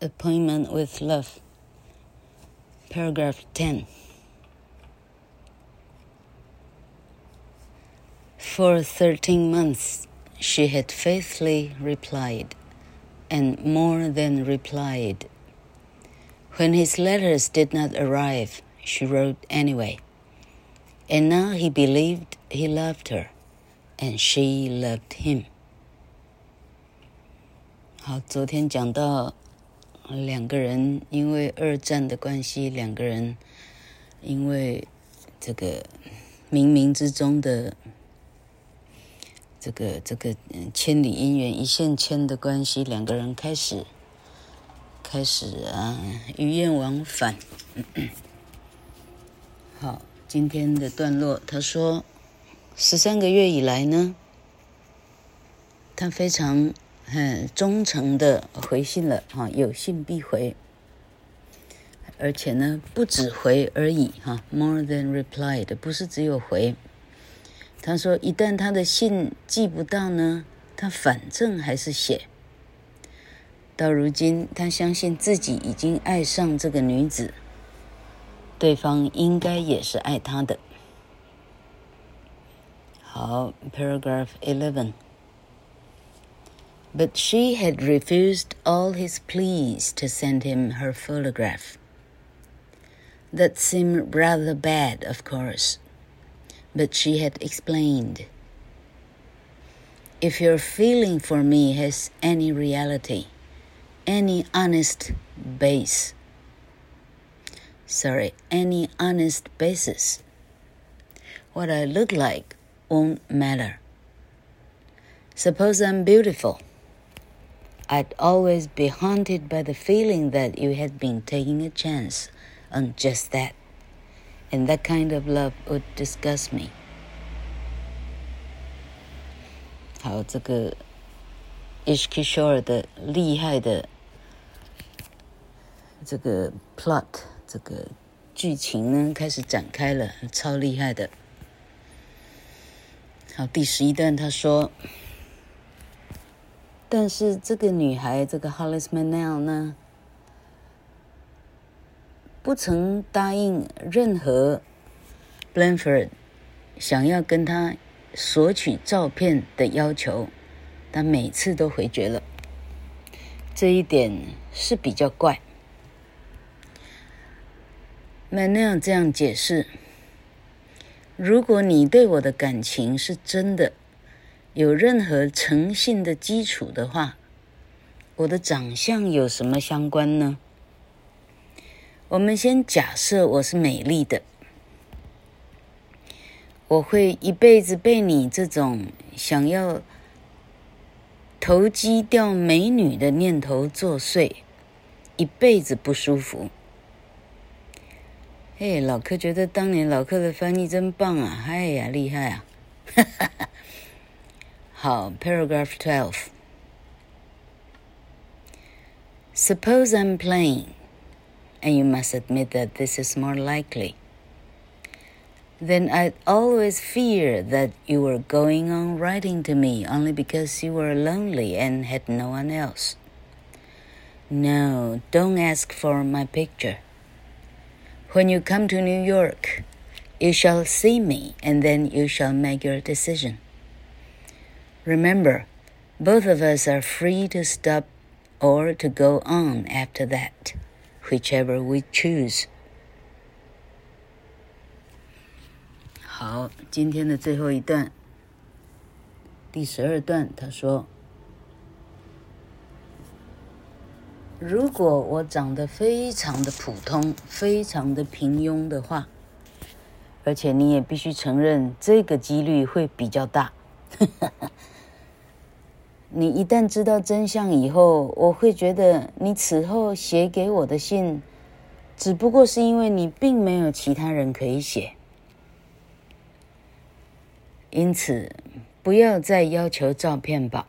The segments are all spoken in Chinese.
Appointment with Love, paragraph 10. For 13 months, she had faithfully replied, and more than replied. When his letters did not arrive, she wrote anyway. And now he believed he loved her, and she loved him. 好，昨天讲到 两个人因为二战的关系，两个人因为这个冥冥之中的这个这个千里姻缘一线牵的关系，两个人开始开始啊鱼雁往返。好，今天的段落，他说十三个月以来呢，他非常。很忠诚的回信了哈，有信必回，而且呢，不止回而已哈，more than replied，不是只有回。他说，一旦他的信寄不到呢，他反正还是写。到如今，他相信自己已经爱上这个女子，对方应该也是爱他的。好，paragraph eleven。But she had refused all his pleas to send him her photograph. That seemed rather bad, of course, but she had explained. If your feeling for me has any reality, any honest base, sorry, any honest basis, what I look like won't matter. Suppose I'm beautiful I'd always be haunted by the feeling that you had been taking a chance on just that, and that kind of love would disgust me. 好，这个 Ishki Shore 的厉害的这个 plot，这个剧情呢开始展开了，超厉害的。好，第十一段他说。 但是这个女孩，这个 Hollis Manell 呢，不曾答应任何 Blanford 想要跟她索取照片的要求，她每次都回绝了。这一点是比较怪。Mannell 这样解释：如果你对我的感情是真的。有任何诚信的基础的话，我的长相有什么相关呢？我们先假设我是美丽的，我会一辈子被你这种想要投机钓美女的念头作祟，一辈子不舒服。嘿，老柯觉得当年老柯的翻译真棒啊！哎呀，厉害啊！哈哈哈。好，paragraph twelve. Suppose I'm playing, and you must admit that this is more likely. Then I'd always fear that you were going on writing to me only because you were lonely and had no one else. No, don't ask for my picture. When you come to New York, you shall see me, and then you shall make your decision. Remember, both of us are free to stop or to go on after that, whichever we choose. 好，今天的最后一段，第十二段，他说：“如果我长得非常的普通，非常的平庸的话，而且你也必须承认，这个几率会比较大。 ” 你一旦知道真相以后，我会觉得你此后写给我的信，只不过是因为你并没有其他人可以写。因此，不要再要求照片吧。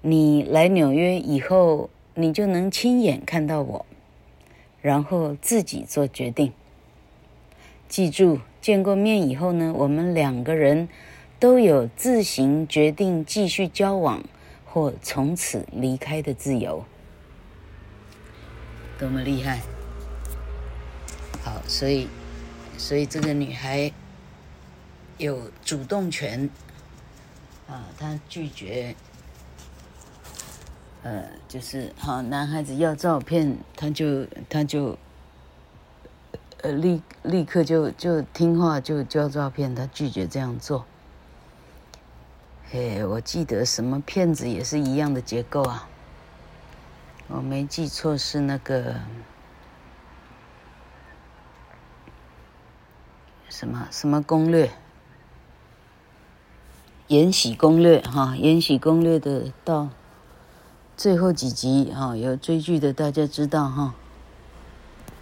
你来纽约以后，你就能亲眼看到我，然后自己做决定。记住，见过面以后呢，我们两个人。都有自行决定继续交往或从此离开的自由。多么厉害！好，所以，所以这个女孩有主动权啊，她拒绝，呃，就是好男孩子要照片，她就她就，呃，立立刻就就听话就交照片，她拒绝这样做。嘿，我记得什么片子也是一样的结构啊。我没记错是那个什么什么攻略，《延禧攻略》哈，《延禧攻略》的到最后几集哈，有追剧的大家知道哈，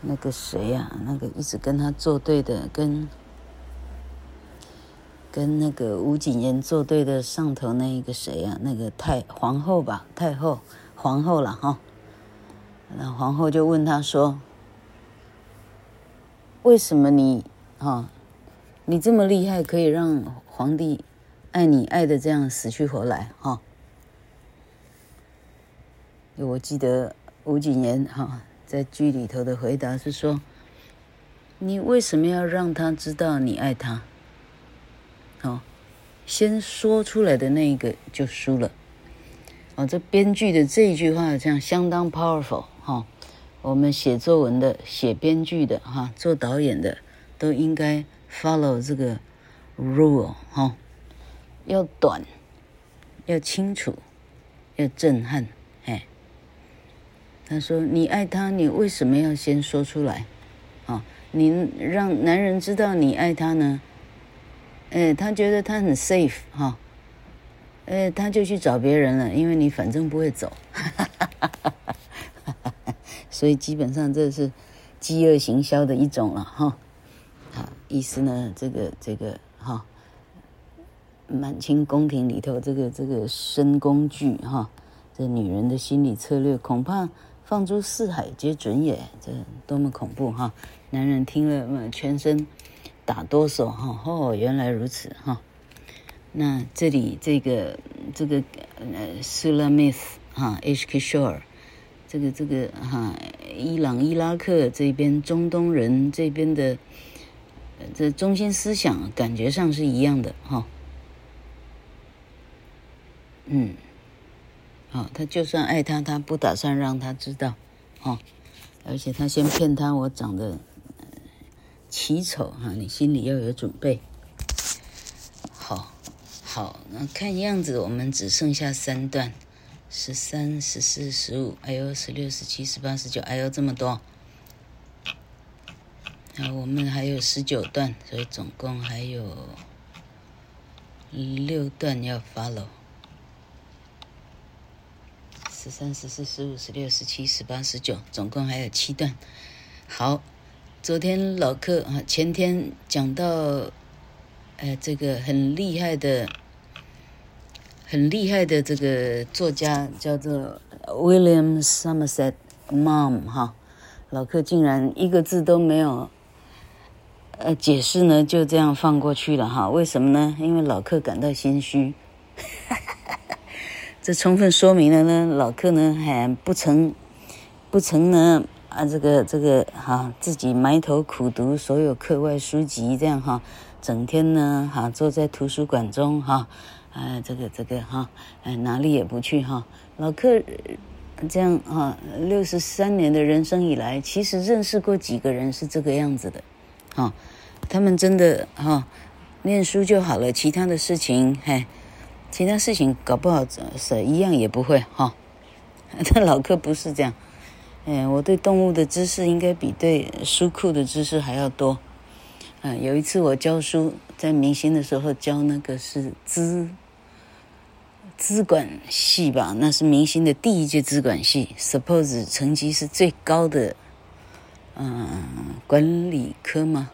那个谁呀？那个一直跟他作对的，跟跟那个吴谨言作对的上头那一个谁啊？那个太皇后吧，太后皇后了哈。那皇后就问他说：“为什么你哈，你这么厉害，可以让皇帝爱你爱的这样死去活来哈？”我记得吴谨言哈在剧里头的回答是说：“你为什么要让他知道你爱他？哦，先说出来的那一个就输了。哦，这编剧的这一句话这样相当 powerful。”哈，我们写作文的、写编剧的、哈做导演的，都应该 follow 这个 rule 哈，要短，要清楚，要震撼。哎，他说：“你爱他，你为什么要先说出来？啊，你让男人知道你爱他呢？哎，他觉得他很 safe 哈，哎，他就去找别人了，因为你反正不会走。”所以基本上这是饥饿行销的一种了哈，好，意思呢，这个这个哈，满清宫廷里头这个这个深宫剧哈，这女人的心理策略恐怕放诸四海皆准也，这多么恐怖哈！男人听了全身打哆嗦哈，哦，原来如此哈。那这里这个这个呃，Sulamith 哈，H.K. Shore。这个这个哈，伊朗、伊拉克这边中东人这边的这中心思想感觉上是一样的哈。嗯，好，他就算爱他，他不打算让他知道，哈，而且他先骗他我长得奇丑哈，你心里要有准备。好，好，那看样子我们只剩下三段。十三、十四、十五，哎呦，十六、十七、十八、十九，哎呦，这么多。那我们还有十九段，所以总共还有六段要 follow。十三、十四、十五、十六、十七、十八、十九，总共还有七段。好，昨天老课啊，前天讲到，哎，这个很厉害的。很厉害的这个作家叫做 William Somerset Maugham 哈，老客竟然一个字都没有呃解释呢，就这样放过去了哈？为什么呢？因为老客感到心虚，这充分说明了呢，老客呢还不曾不曾呢啊这个这个哈自己埋头苦读所有课外书籍这样哈，整天呢哈坐在图书馆中哈。哎，这个这个哈，哎哪里也不去哈。老客这样哈，六十三年的人生以来，其实认识过几个人是这个样子的，哈，他们真的哈，念书就好了，其他的事情，嘿，其他事情搞不好是一样也不会哈。但老客不是这样，哎，我对动物的知识应该比对书库的知识还要多。嗯，有一次我教书，在明星的时候教那个是资资管系吧，那是明星的第一届资管系，suppose 成绩是最高的，嗯，管理科吗？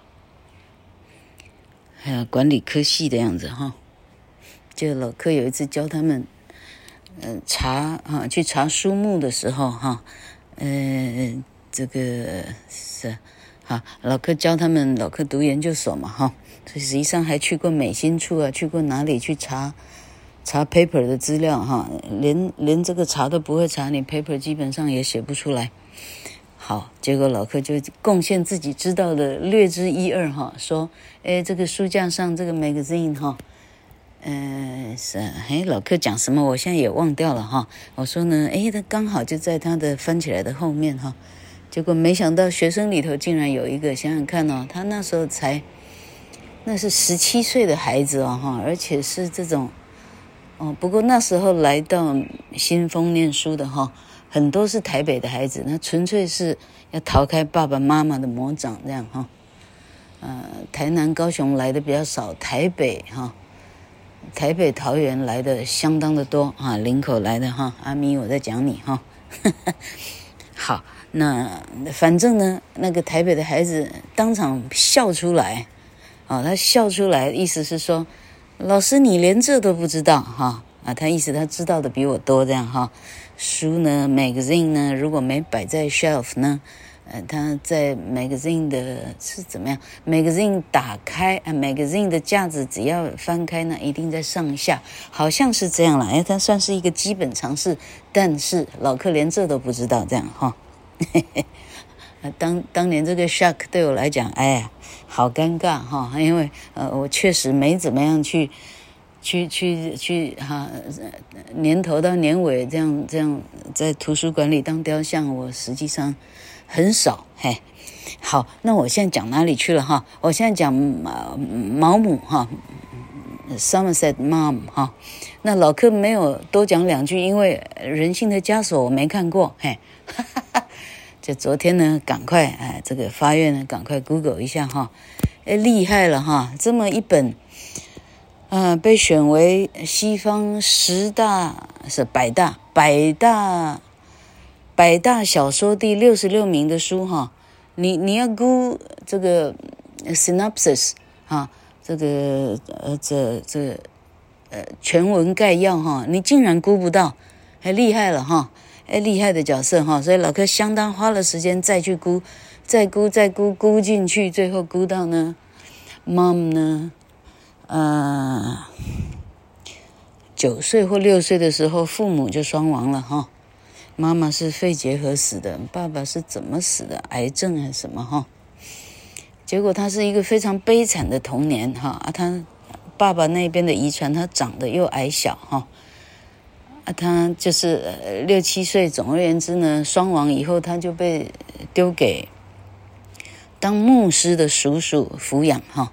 还有管理科系的样子哈。就老科有一次教他们，嗯，查啊去查书目的时候哈，嗯，这个是。好，老柯教他们，老柯读研究所嘛，哈，所以实际上还去过美心处啊，去过哪里去查查 paper 的资料哈，连连这个查都不会查，你 paper 基本上也写不出来。好，结果老柯就贡献自己知道的略知一二哈，说，哎，这个书架上这个 magazine 哈，呃，是，哎，老柯讲什么，我现在也忘掉了哈。我说呢，哎，他刚好就在他的翻起来的后面哈。结果没想到学生里头竟然有一个，想想看哦，他那时候才，那是十七岁的孩子哦哈，而且是这种。哦，不过那时候来到新丰念书的哈，很多是台北的孩子，那纯粹是要逃开爸爸妈妈的魔掌这样哈。呃，台南、高雄来的比较少，台北哈，台北、桃园来的相当的多啊，林口来的哈，阿咪我在讲你哈。好，那反正呢，那个台北的孩子当场笑出来，啊，他笑出来，意思是说。老师，你连这都不知道哈啊？他意思他知道的比我多，这样哈。书呢，magazine 呢，如果没摆在 shelf 呢，呃，他在 magazine 的是怎么样？magazine 打开啊，magazine 的架子只要翻开呢，一定在上下，好像是这样了。哎，他算是一个基本常识，但是老客连这都不知道，这样哈。嘿 嘿当当年这个 shock 对我来讲，哎呀，好尴尬哈，因为呃，我确实没怎么样去，去去去哈，年头到年尾这样这样在图书馆里当雕像，我实际上很少嘿。好，那我现在讲哪里去了哈？我现在讲毛毛姆哈，Somerset Maugham 哈。那老柯没有多讲两句，因为人性的枷锁我没看过嘿。哈哈哈。就昨天呢，赶快哎，这个发愿呢，赶快 Google 一下哈，哎，厉害了哈，这么一本，啊、被选为西方十大是百大百大百大小说第六十六名的书哈，你你要估这个 synopsis 哈，这个呃这这呃全文概要哈，你竟然估不到，还厉害了哈。哎，厉害的角色哈，所以老柯相当花了时间再去估，再估再估估进去，最后估到呢，Mom 呢，呃，九岁或六岁的时候父母就双亡了哈，妈妈是肺结核死的，爸爸是怎么死的？癌症还是什么哈？结果他是一个非常悲惨的童年哈啊，他爸爸那边的遗传，他长得又矮小哈。啊，他就是六七岁，总而言之呢，双亡以后，他就被丢给当牧师的叔叔抚养哈。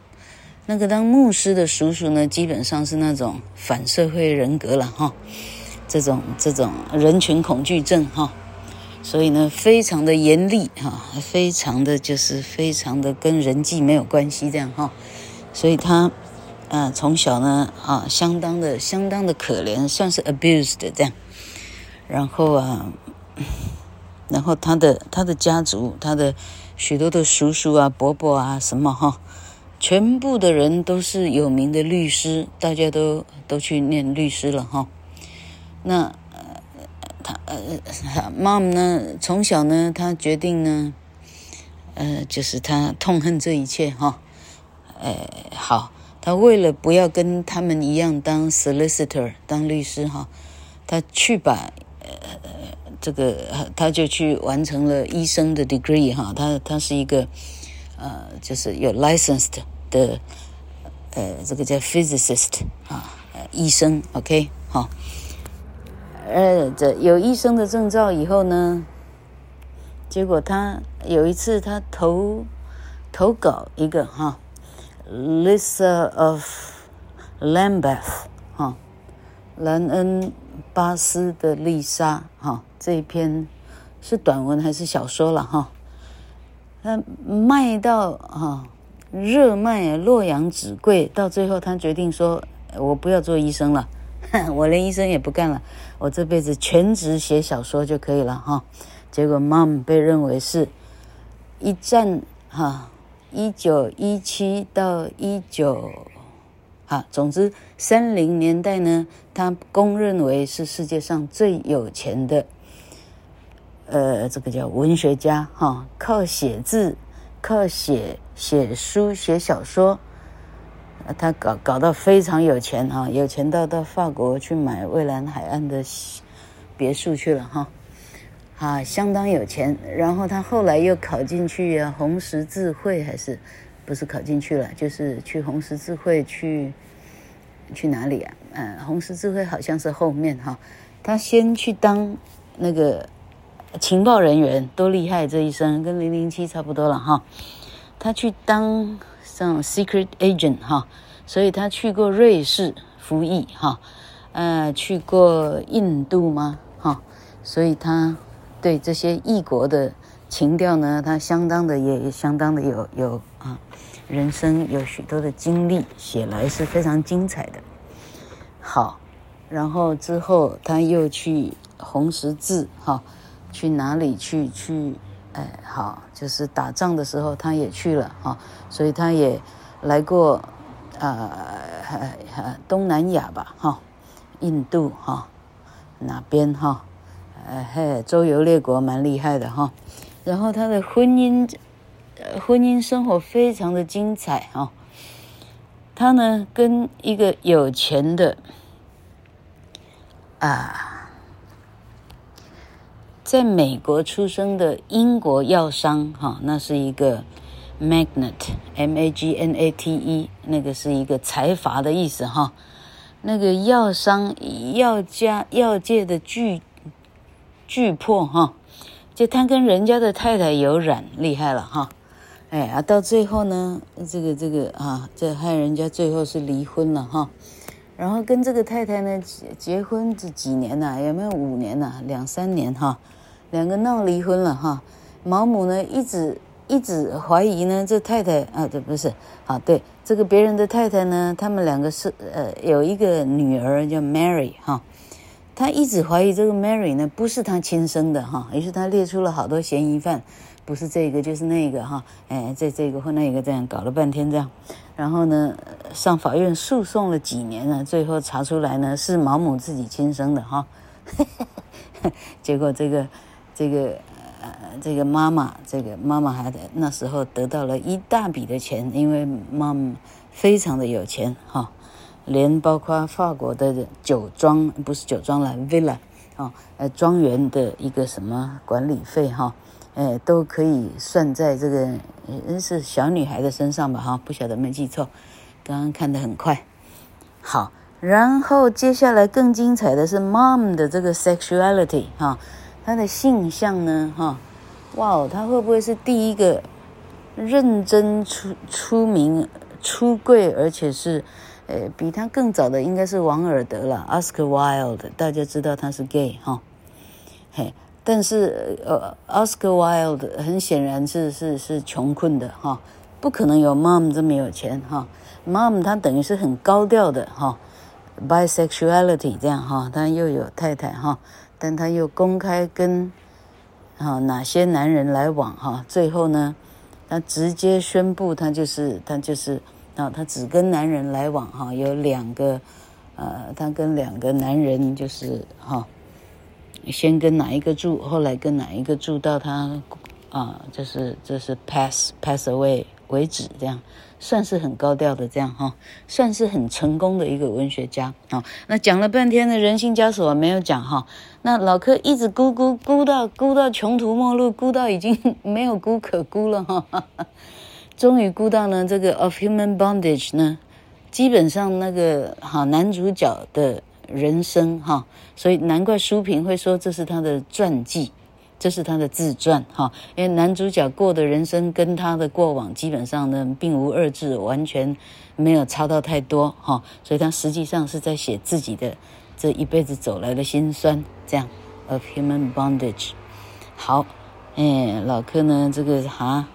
那个当牧师的叔叔呢，基本上是那种反社会人格了哈，这种这种人群恐惧症哈，所以呢，非常的严厉哈，非常的就是非常的跟人际没有关系这样哈，所以他。啊，从小呢，啊，相当的、相当的可怜，算是 abused 这样。然后啊，然后他的他的家族，他的许多的叔叔啊、伯伯啊什么哈，全部的人都是有名的律师，大家都都去念律师了哈。那他呃，mom 呢，从小呢，他决定呢，呃，就是他痛恨这一切哈。呃，好。他为了不要跟他们一样当 solicitor 当律师哈，他去把呃这个他就去完成了医生的 degree 哈，他他是一个呃就是有 licensed 的呃这个叫 physicist 啊医生 OK 好，呃这有医生的证照以后呢，结果他有一次他投投稿一个哈。Lisa of Lambeth，哈，兰恩巴斯的丽莎，哈，这一篇是短文还是小说了哈？他卖到哈热卖，洛阳纸贵，到最后他决定说：“我不要做医生了，我连医生也不干了，我这辈子全职写小说就可以了哈。”结果 Mom 被认为是一战哈。一九一七到一九，啊，总之三零年代呢，他公认为是世界上最有钱的，呃，这个叫文学家哈，靠写字，靠写写书写小说，他搞搞到非常有钱哈，有钱到到法国去买蔚蓝海岸的别墅去了哈。啊，相当有钱。然后他后来又考进去啊，红十字会还是不是考进去了？就是去红十字会去去哪里啊？嗯，红十字会好像是后面哈。他先去当那个情报人员，多厉害！这一生跟零零七差不多了哈。他去当像 secret agent 哈，所以他去过瑞士服役哈，呃，去过印度吗？哈，所以他对这些异国的情调呢，他相当的也相当的有有啊，人生有许多的经历，写来是非常精彩的。好。然后之后他又去红十字哈，去哪里去去？哎，好，就是打仗的时候他也去了哈，所以他也来过、呃，东南亚吧哈，印度哈，哪边哈？哎嘿，周游列国蛮厉害的哈。然后他的婚姻，婚姻生活非常的精彩哈。他呢跟一个有钱的。啊，在美国出生的英国药商哈，那是一个 magnate，m a g n a t e，那个是一个财阀的意思哈。那个药商药家药界的巨巨破哈，就他跟人家的太太有染，厉害了哈。哎啊，到最后呢，这个这个啊，这害人家最后是离婚了哈。然后跟这个太太呢结结婚这几年呐、啊，有没有五年呐、啊？两三年哈，两个闹离婚了哈。毛姆呢一直一直怀疑呢，这太太啊，这不是啊，对，这个别人的太太呢，他们两个是呃有一个女儿叫 Mary 哈，他一直怀疑这个 Mary 呢不是他亲生的哈，于是他列出了好多嫌疑犯。不是这个就是那个哈，哎，这这个或那个这样搞了半天这样，然后呢，上法院诉讼了几年呢，最后查出来呢是毛姆自己亲生的哈，结果这个这个呃这个妈妈这个妈妈还那时候得到了一大笔的钱，因为妈妈非常的有钱哈，连包括法国的酒庄不是酒庄了 villa 啊，呃庄园的一个什么管理费哈。哎，都可以算在这个，嗯，是小女孩的身上吧？哈，不晓得没记错，刚刚看得很快。好，然后接下来更精彩的是 Mom 的这个 sexuality 哈，他的性向呢？哈，哇哦，他会不会是第一个认真出出名出柜，而且是，呃，比他更早的应该是王尔德了，Oscar Wilde，大家知道他是 gay 哈，嘿。但是，呃，Oscar Wilde 很显然是是是穷困的哈，不可能有 Mom 这么有钱哈。Mom 他等于是很高调的哈，bisexuality 这样哈，他又有太太哈，但他又公开跟啊哪些男人来往哈，最后呢，他直接宣布他就是他就是啊，他只跟男人来往哈，有两个，呃，他跟两个男人就是哈。先跟哪一个住，后来跟哪一个住到他，啊，就是就是 pass pass away 为止，这样算是很高调的这样哈，算是很成功的一个文学家啊。那讲了半天的人性枷锁没有讲哈，那老柯一直估估估到估到穷途末路，估到已经 没有估可估了哈，终于估到呢这个 Of Human Bondage 呢，基本上那个哈男主角的。人生哈，所以难怪书评会说这是他的传记，这是他的自传哈。因为男主角过的人生跟他的过往基本上呢并无二致，完全没有差到太多哈。所以他实际上是在写自己的这一辈子走来的辛酸，这样。Of Human Bondage。好，哎，老柯呢这个哈。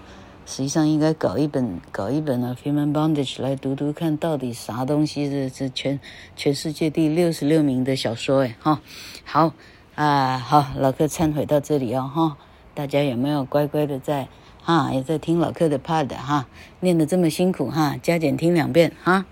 实际上应该搞一本搞一本啊，《Human Bondage》来读读看，到底啥东西是是全全世界第六十六名的小说哎哈，好啊好，老客忏悔到这里哦哈，大家有没有乖乖的在哈也在听老客的 Pad 哈，念的这么辛苦哈，加减听两遍哈。